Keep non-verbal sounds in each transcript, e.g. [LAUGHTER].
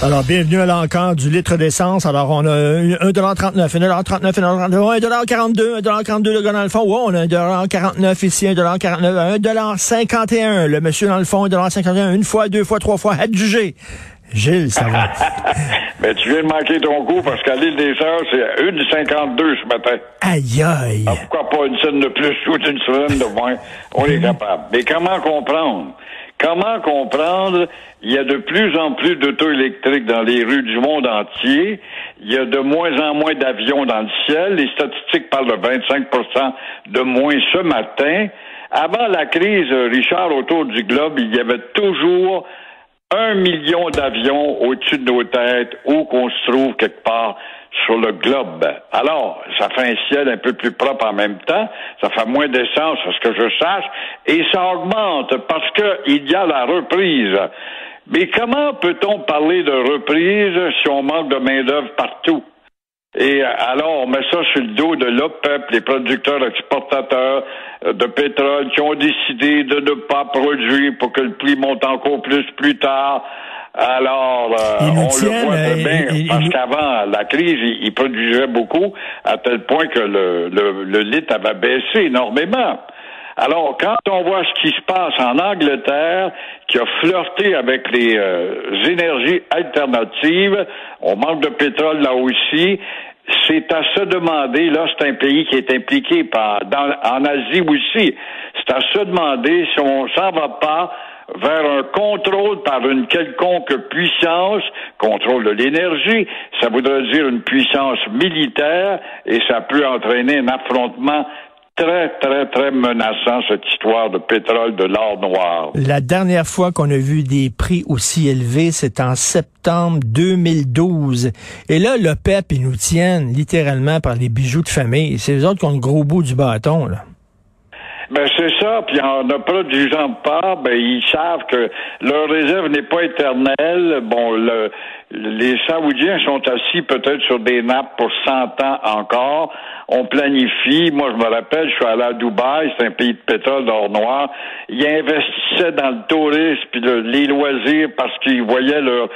Alors, bienvenue à l'encore du litre d'essence. Alors, on a 1,39 1,39 1,42 1,42 le gars dans le fond. Ouais, on a 1,49 ici, 1,49 1,51 Le monsieur dans le fond, 1,51 une fois, deux fois, trois fois, adjugé. Gilles, ça va. [LAUGHS] Mais tu viens de manquer ton coup parce qu'à l'île des Sœurs, c'est 1,52 ce matin. Aïe, aïe. Alors, pourquoi pas une scène de plus ou une scène de moins? On est [LAUGHS] capable. Mais comment comprendre? Comment comprendre? Il y a de plus en plus d'auto électriques dans les rues du monde entier. Il y a de moins en moins d'avions dans le ciel. Les statistiques parlent de 25% de moins ce matin. Avant la crise, Richard, autour du globe, il y avait toujours un million d'avions au-dessus de nos têtes où qu'on se trouve quelque part sur le globe. Alors, ça fait un ciel un peu plus propre en même temps, ça fait moins d'essence, à ce que je sache, et ça augmente parce qu'il y a la reprise. Mais comment peut-on parler de reprise si on manque de main-d'œuvre partout? Et alors, on met ça sur le dos de l'OPEP, les producteurs exportateurs de pétrole qui ont décidé de ne pas produire pour que le prix monte encore plus plus tard. Alors, euh, on le voit très euh, bien, parce qu'avant la crise, ils, ils produisaient beaucoup, à tel point que le, le, le litre avait baissé énormément. Alors, quand on voit ce qui se passe en Angleterre, qui a flirté avec les euh, énergies alternatives, on manque de pétrole là aussi, c'est à se demander, là, c'est un pays qui est impliqué par, dans, en Asie aussi, c'est à se demander si on s'en va pas vers un contrôle par une quelconque puissance, contrôle de l'énergie, ça voudrait dire une puissance militaire, et ça peut entraîner un affrontement très, très, très menaçant, cette histoire de pétrole, de l'or noir. La dernière fois qu'on a vu des prix aussi élevés, c'est en septembre 2012. Et là, le PEP, ils nous tiennent littéralement par les bijoux de famille. C'est eux autres qui ont le gros bout du bâton, là. Ben c'est ça, puis en ne produisant pas, ben ils savent que leur réserve n'est pas éternelle. Bon, le, les Saoudiens sont assis peut-être sur des nappes pour 100 ans encore. On planifie. Moi, je me rappelle, je suis allé à Dubaï, c'est un pays de pétrole d'or noir. Ils investissaient dans le tourisme puis le- les loisirs parce qu'ils voyaient leur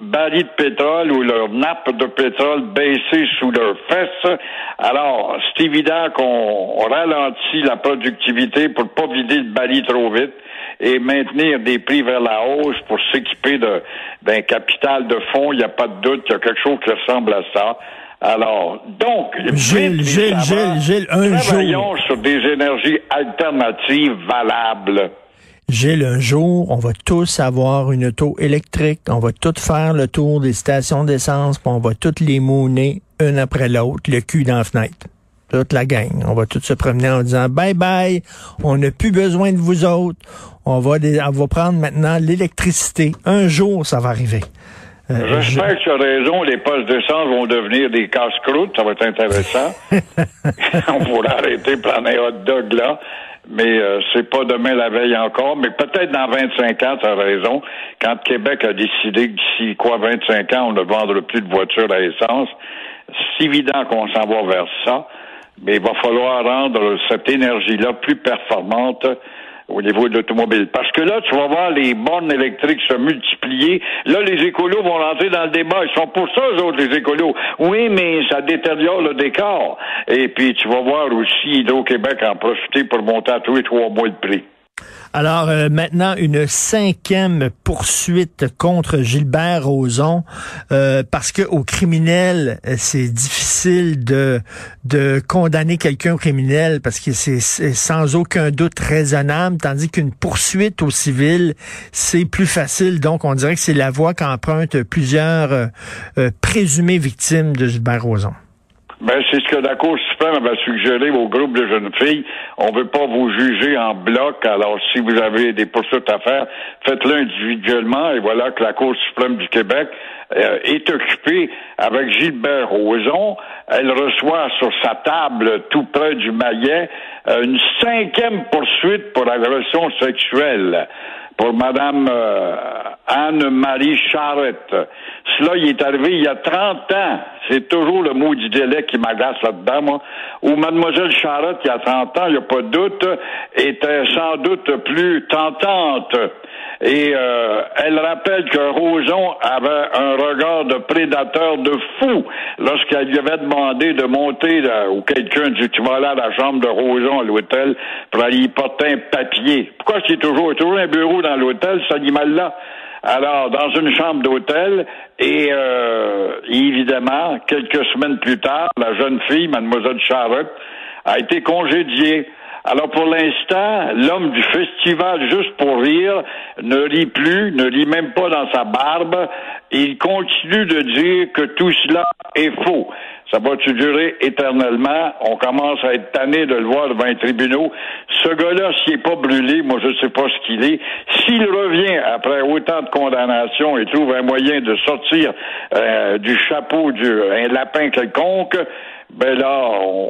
barils de pétrole ou leur nappe de pétrole baissée sous leurs fesses. Alors, c'est évident qu'on ralentit la productivité pour pas vider le baril trop vite et maintenir des prix vers la hausse pour s'équiper d'un capital de fonds. Il n'y a pas de doute qu'il y a quelque chose qui ressemble à ça. Alors, donc, Gilles, Gilles. Gilles, Gilles, un Travaillons sur des énergies alternatives valables. Gilles, un jour, on va tous avoir une auto électrique. On va tous faire le tour des stations d'essence, puis on va toutes les mouner une après l'autre, le cul dans la fenêtre. Toute la gang. On va tous se promener en disant bye bye, on n'a plus besoin de vous autres. On va, des- on va prendre maintenant l'électricité. Un jour, ça va arriver. Euh, je- J'espère que tu as raison, les postes d'essence vont devenir des casse-croûtes, ça va être intéressant. [LAUGHS] [LAUGHS] On pourra arrêter un hot dog là, mais euh, c'est pas demain la veille encore, mais peut-être dans 25 ans, tu as raison. Quand Québec a décidé que d'ici quoi 25 ans, on ne vendra plus de voitures à essence, c'est évident qu'on s'en va vers ça, mais il va falloir rendre cette énergie-là plus performante au niveau de l'automobile. Parce que là, tu vas voir les bornes électriques se multiplier. Là, les écolos vont rentrer dans le débat. Ils sont pour ça, eux autres, les écolos. Oui, mais ça détériore le décor. Et puis, tu vas voir aussi Hydro-Québec en profiter pour monter à tous les trois mois le prix. Alors euh, maintenant, une cinquième poursuite contre Gilbert Rozon euh, parce que au criminel, euh, c'est difficile de condamner quelqu'un au criminel parce que c'est sans aucun doute raisonnable, tandis qu'une poursuite au civil, c'est plus facile. Donc on dirait que c'est la voie qu'empruntent plusieurs euh, présumées victimes de Gilbert Rozon. Ben, c'est ce que la Cour suprême avait suggéré au groupe de jeunes filles. On veut pas vous juger en bloc. Alors, si vous avez des poursuites à faire, faites-le individuellement. Et voilà que la Cour suprême du Québec euh, est occupée avec Gilbert Rozon. Elle reçoit sur sa table, tout près du maillet, une cinquième poursuite pour agression sexuelle. pour Madame euh, Anne-Marie Charrette. Cela, il est arrivé il y a 30 ans. C'est toujours le mot du délai qui m'agace là-dedans, moi. Où Mademoiselle Charrette, il y a 30 ans, il n'y a pas de doute, était sans doute plus tentante. Et euh, elle rappelle que Roson avait un regard de prédateur de fou lorsqu'elle lui avait demandé de monter, ou quelqu'un dit, tu vas la chambre de Roson à l'hôtel pour aller y porter un papier. Pourquoi c'est toujours, toujours un bureau dans l'hôtel, cet animal-là? Alors, dans une chambre d'hôtel, et euh, évidemment, quelques semaines plus tard, la jeune fille, mademoiselle Charlotte, a été congédiée. Alors pour l'instant, l'homme du festival Juste pour rire ne rit plus, ne rit même pas dans sa barbe. Il continue de dire que tout cela est faux. Ça va-tu durer éternellement? On commence à être tanné de le voir devant les tribunaux. Ce gars-là, s'il n'est pas brûlé, moi je ne sais pas ce qu'il est. S'il revient après autant de condamnations et trouve un moyen de sortir euh, du chapeau d'un lapin quelconque, ben là,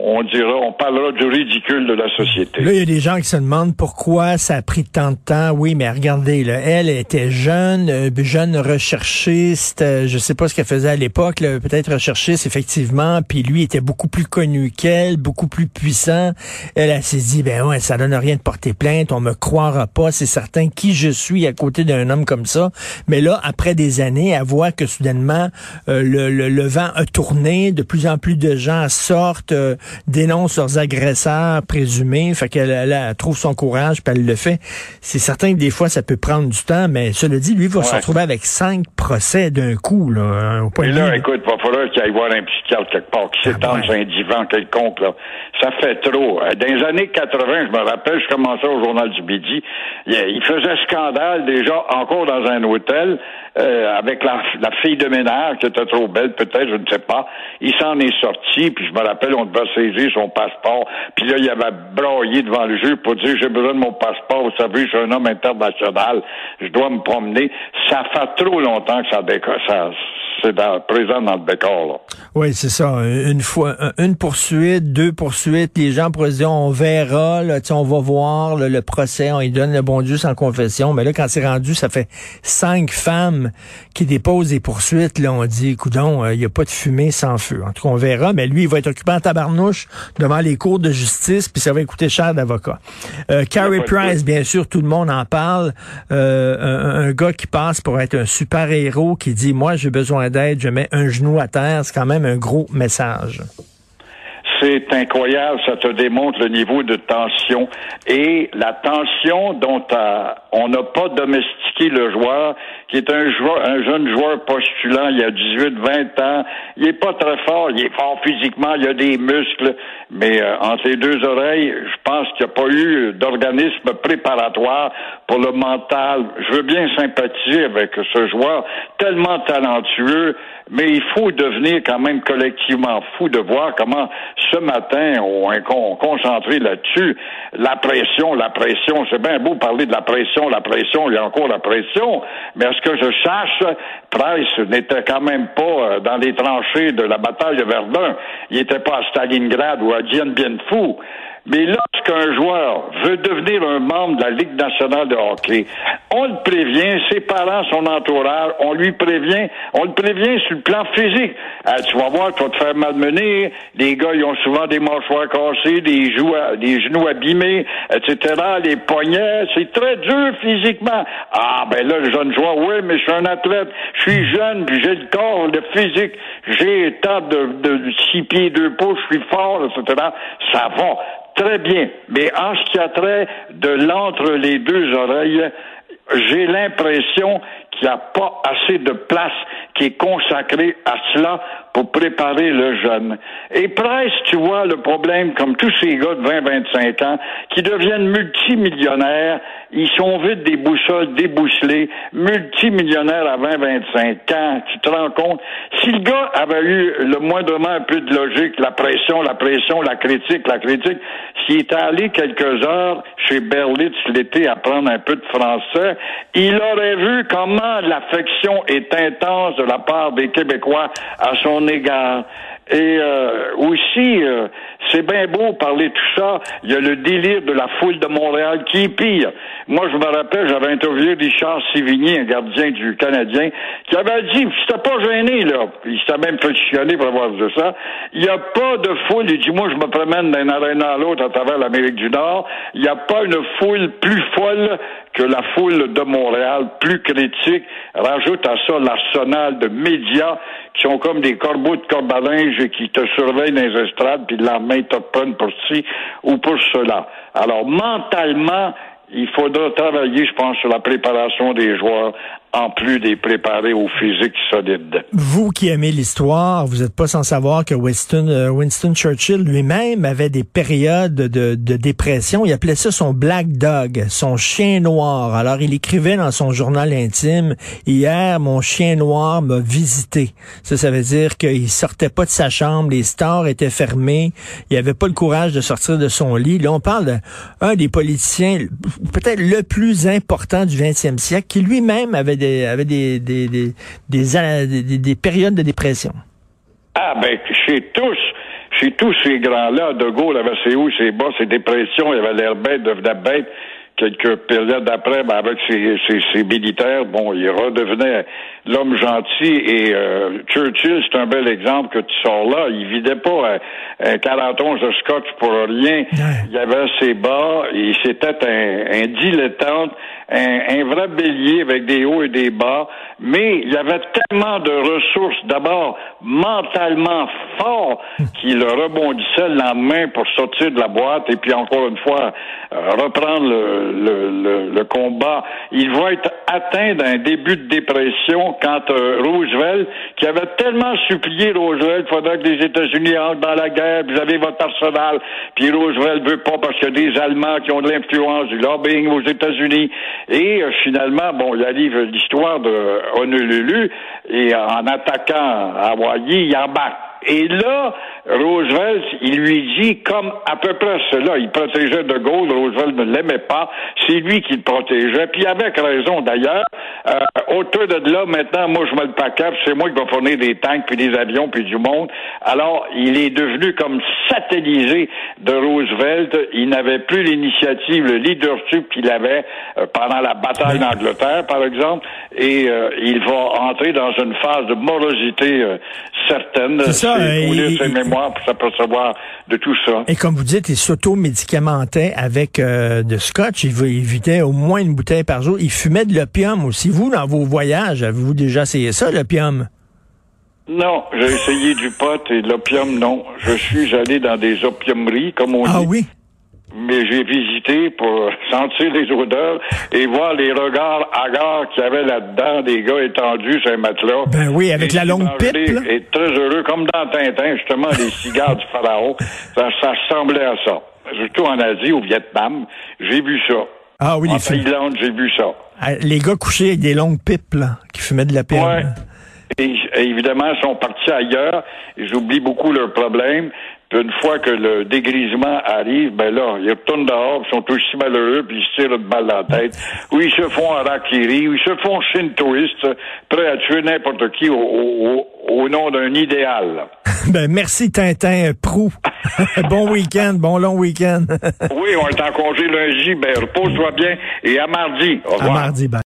on, dira, on parlera du ridicule de la société. Là, il y a des gens qui se demandent pourquoi ça a pris tant de temps. Oui, mais regardez, là, elle était jeune, euh, jeune recherchiste, euh, je sais pas ce qu'elle faisait à l'époque, peut-être recherchiste, effectivement, puis lui était beaucoup plus connu qu'elle, beaucoup plus puissant. Elle, elle s'est dit, ben ouais, ça donne rien de porter plainte, on me croira pas, c'est certain qui je suis à côté d'un homme comme ça. Mais là, après des années, à voir que soudainement, euh, le, le, le vent a tourné, de plus en plus de gens sortent, euh, dénoncent leurs agresseurs présumés, fait qu'elle elle, trouve son courage, puis elle le fait. C'est certain que des fois, ça peut prendre du temps, mais cela dit, lui va se retrouver avec cinq procès d'un coup. Là, au point Et là, écoute, il va falloir qu'il aille voir un psychiatre quelque part, qui ah, s'étend sur un divan quelconque. Là. Ça fait trop. Euh, dans les années 80, je me rappelle, je commençais au Journal du Midi, il faisait scandale déjà encore dans un hôtel euh, avec la, la, fille de ménage qui était trop belle, peut-être, je ne sais pas. Il s'en est sorti, puis je me rappelle, on devait saisir son passeport. Puis là, il avait broyé devant le juge pour dire j'ai besoin de mon passeport, vous savez, je suis un homme international, je dois me promener. Ça fait trop longtemps que ça décolle. Ça, c'est dans, présent dans le décor. Là. Oui, c'est ça. Une fois, une poursuite, deux poursuites, les gens pourraient se dire on verra, là, on va voir le procès, on lui donne le bon Dieu sans confession. Mais là, quand c'est rendu, ça fait cinq femmes qui déposent des poursuites. Là, on dit, écoutons, euh, il n'y a pas de fumée sans feu. En tout cas, on verra. Mais lui, il va être occupé en tabarnouche devant les cours de justice, puis ça va coûter cher d'avocat. Euh, Carrie Price, bien sûr, tout le monde en parle. Euh, un, un gars qui passe pour être un super héros, qui dit, moi, j'ai besoin je mets un genou à terre. C'est quand même un gros message. C'est incroyable, ça te démontre le niveau de tension et la tension dont euh, on n'a pas domestiqué le joueur, qui est un, joueur, un jeune joueur postulant, il a 18-20 ans, il est pas très fort, il est fort physiquement, il a des muscles, mais euh, entre les deux oreilles, je pense qu'il n'y a pas eu d'organisme préparatoire pour le mental. Je veux bien sympathiser avec ce joueur tellement talentueux, mais il faut devenir quand même collectivement fou de voir comment ce matin on est concentré là-dessus. La pression, la pression, c'est bien beau parler de la pression, la pression, il y a encore la pression, mais à ce que je sache, Price n'était quand même pas euh, dans les tranchées de la bataille de Verdun. Il n'était pas à Stalingrad ou à Dien Bien Phu. Mais lorsqu'un joueur veut devenir un membre de la Ligue nationale de hockey, on le prévient, ses parents, son entourage, on lui prévient, on le prévient sur le plan physique. Euh, tu vas voir, tu vas te faire malmener, les gars, ils ont souvent des mâchoires cassées, des, joues, des genoux abîmés, etc., les poignets, c'est très dur physiquement. Ah, ben là, le jeune joueur, oui, mais je suis un athlète, je suis jeune, puis j'ai le corps, le physique, j'ai tant de, de six pieds, deux pouces, je suis fort, etc., ça va. Très bien. Mais en ce qui a trait de l'entre les deux oreilles, j'ai l'impression qu'il n'y a pas assez de place qui est consacrée à cela pour préparer le jeune. Et presque, tu vois, le problème, comme tous ces gars de 20-25 ans, qui deviennent multimillionnaires, ils sont vite des boussoles multimillionnaires à 20-25 ans, tu te rends compte? Si le gars avait eu le moindrement un peu de logique, la pression, la pression, la critique, la critique, s'il était allé quelques heures chez Berlitz l'été apprendre un peu de français, il aurait vu comment l'affection est intense la part des Québécois à son égard. Et euh, aussi, euh, c'est bien beau parler de tout ça. Il y a le délire de la foule de Montréal qui est pire. Moi, je me rappelle, j'avais interviewé Richard Sévigny, un gardien du Canadien, qui avait dit, c'était pas gêné, là. Il s'était même fait pour avoir dit ça. Il n'y a pas de foule. Il dit, moi, je me promène d'un aréna à l'autre à travers l'Amérique du Nord. Il n'y a pas une foule plus folle que la foule de Montréal, plus critique. Rajoute à ça l'arsenal de médias qui sont comme des corbeaux de linge et qui te surveillent dans les estrades, puis lendemain, te prennent pour ci ou pour cela. Alors, mentalement, il faudra travailler, je pense, sur la préparation des joueurs en plus des préparer au physique solide. Vous qui aimez l'histoire, vous n'êtes pas sans savoir que Winston, euh, Winston Churchill lui-même avait des périodes de, de, dépression. Il appelait ça son black dog, son chien noir. Alors il écrivait dans son journal intime, hier mon chien noir m'a visité. Ça, ça veut dire qu'il sortait pas de sa chambre, les stores étaient fermés, il avait pas le courage de sortir de son lit. Là, on parle d'un des politiciens, peut-être le plus important du 20e siècle, qui lui-même avait des avait des, des, des, des, des périodes de dépression. Ah, ben, chez tous, chez tous ces grands-là, De Gaulle avait ses hauts, ses bas, ses dépressions, il avait l'air bête, devenait bête. Quelques périodes après, ben, avec ses, ses, ses, militaires, bon, il redevenait l'homme gentil et euh, Churchill, c'est un bel exemple que tu sors là. Il vidait pas un, un 40 de scotch pour rien. Il avait ses bas et c'était un, un dilettante un, vrai bélier avec des hauts et des bas, mais il avait tellement de ressources, d'abord mentalement fort, [LAUGHS] qu'il rebondissait le lendemain pour sortir de la boîte et puis encore une fois euh, reprendre le, le, combat. Il va être atteint d'un début de dépression quand euh, Roosevelt, qui avait tellement supplié Roosevelt, faudrait que les États-Unis entrent dans la guerre, vous avez votre arsenal, puis Roosevelt veut pas parce qu'il y a des Allemands qui ont de l'influence du lobbying aux États-Unis. Et euh, finalement, bon, il arrive l'histoire de Honolulu et en attaquant Hawaii, il embarque. Et là, Roosevelt, il lui dit comme à peu près cela. Il protégeait De Gaulle, Roosevelt ne l'aimait pas. C'est lui qui le protégeait. Puis avec raison d'ailleurs. Euh, autour de là, maintenant, moi je me le paquet, c'est moi qui vais fournir des tanks, puis des avions, puis du monde. Alors, il est devenu comme satellisé de Roosevelt. Il n'avait plus l'initiative, le leadership qu'il avait euh, pendant la bataille d'Angleterre, par exemple. Et euh, il va entrer dans une phase de morosité euh, certaine. C'est ça. Pour s'apercevoir de tout ça. Et comme vous dites, il s'auto-médicamentait avec euh, de scotch. Il évitait au moins une bouteille par jour. Il fumait de l'opium aussi. Vous, dans vos voyages, avez-vous déjà essayé ça, l'opium? Non, j'ai essayé du pot et de l'opium, non. Je suis allé dans des opiumeries, comme on ah dit. Ah oui? Mais j'ai visité pour [LAUGHS] sentir les odeurs et voir les regards hagards qu'il y avait là-dedans, des gars étendus sur un matelas. Ben oui, avec la longue pipe. Et très heureux, comme dans Tintin, justement, les cigares du pharaon. Ça, ça ressemblait à ça. Surtout en Asie, au Vietnam, j'ai vu ça. Ah oui, en Thaïlande, j'ai vu ça. Ah, les gars couchés avec des longues pipes, là, qui fumaient de la pipe. Ouais. Et, évidemment, ils sont partis ailleurs. J'oublie beaucoup leurs problèmes. Puis une fois que le dégrisement arrive, ben là, ils retournent dehors, ils sont aussi malheureux, puis ils se tirent une balle dans la tête. [LAUGHS] Ou ils se font harakiri, ou ils se font shintoïstes, prêts à tuer n'importe qui au, au, au, nom d'un idéal. [LAUGHS] ben merci Tintin Prou. [LAUGHS] bon week-end, bon long week-end. oui, on est en congé lundi, ben repose-toi bien et à mardi. Au revoir. À mardi, ben.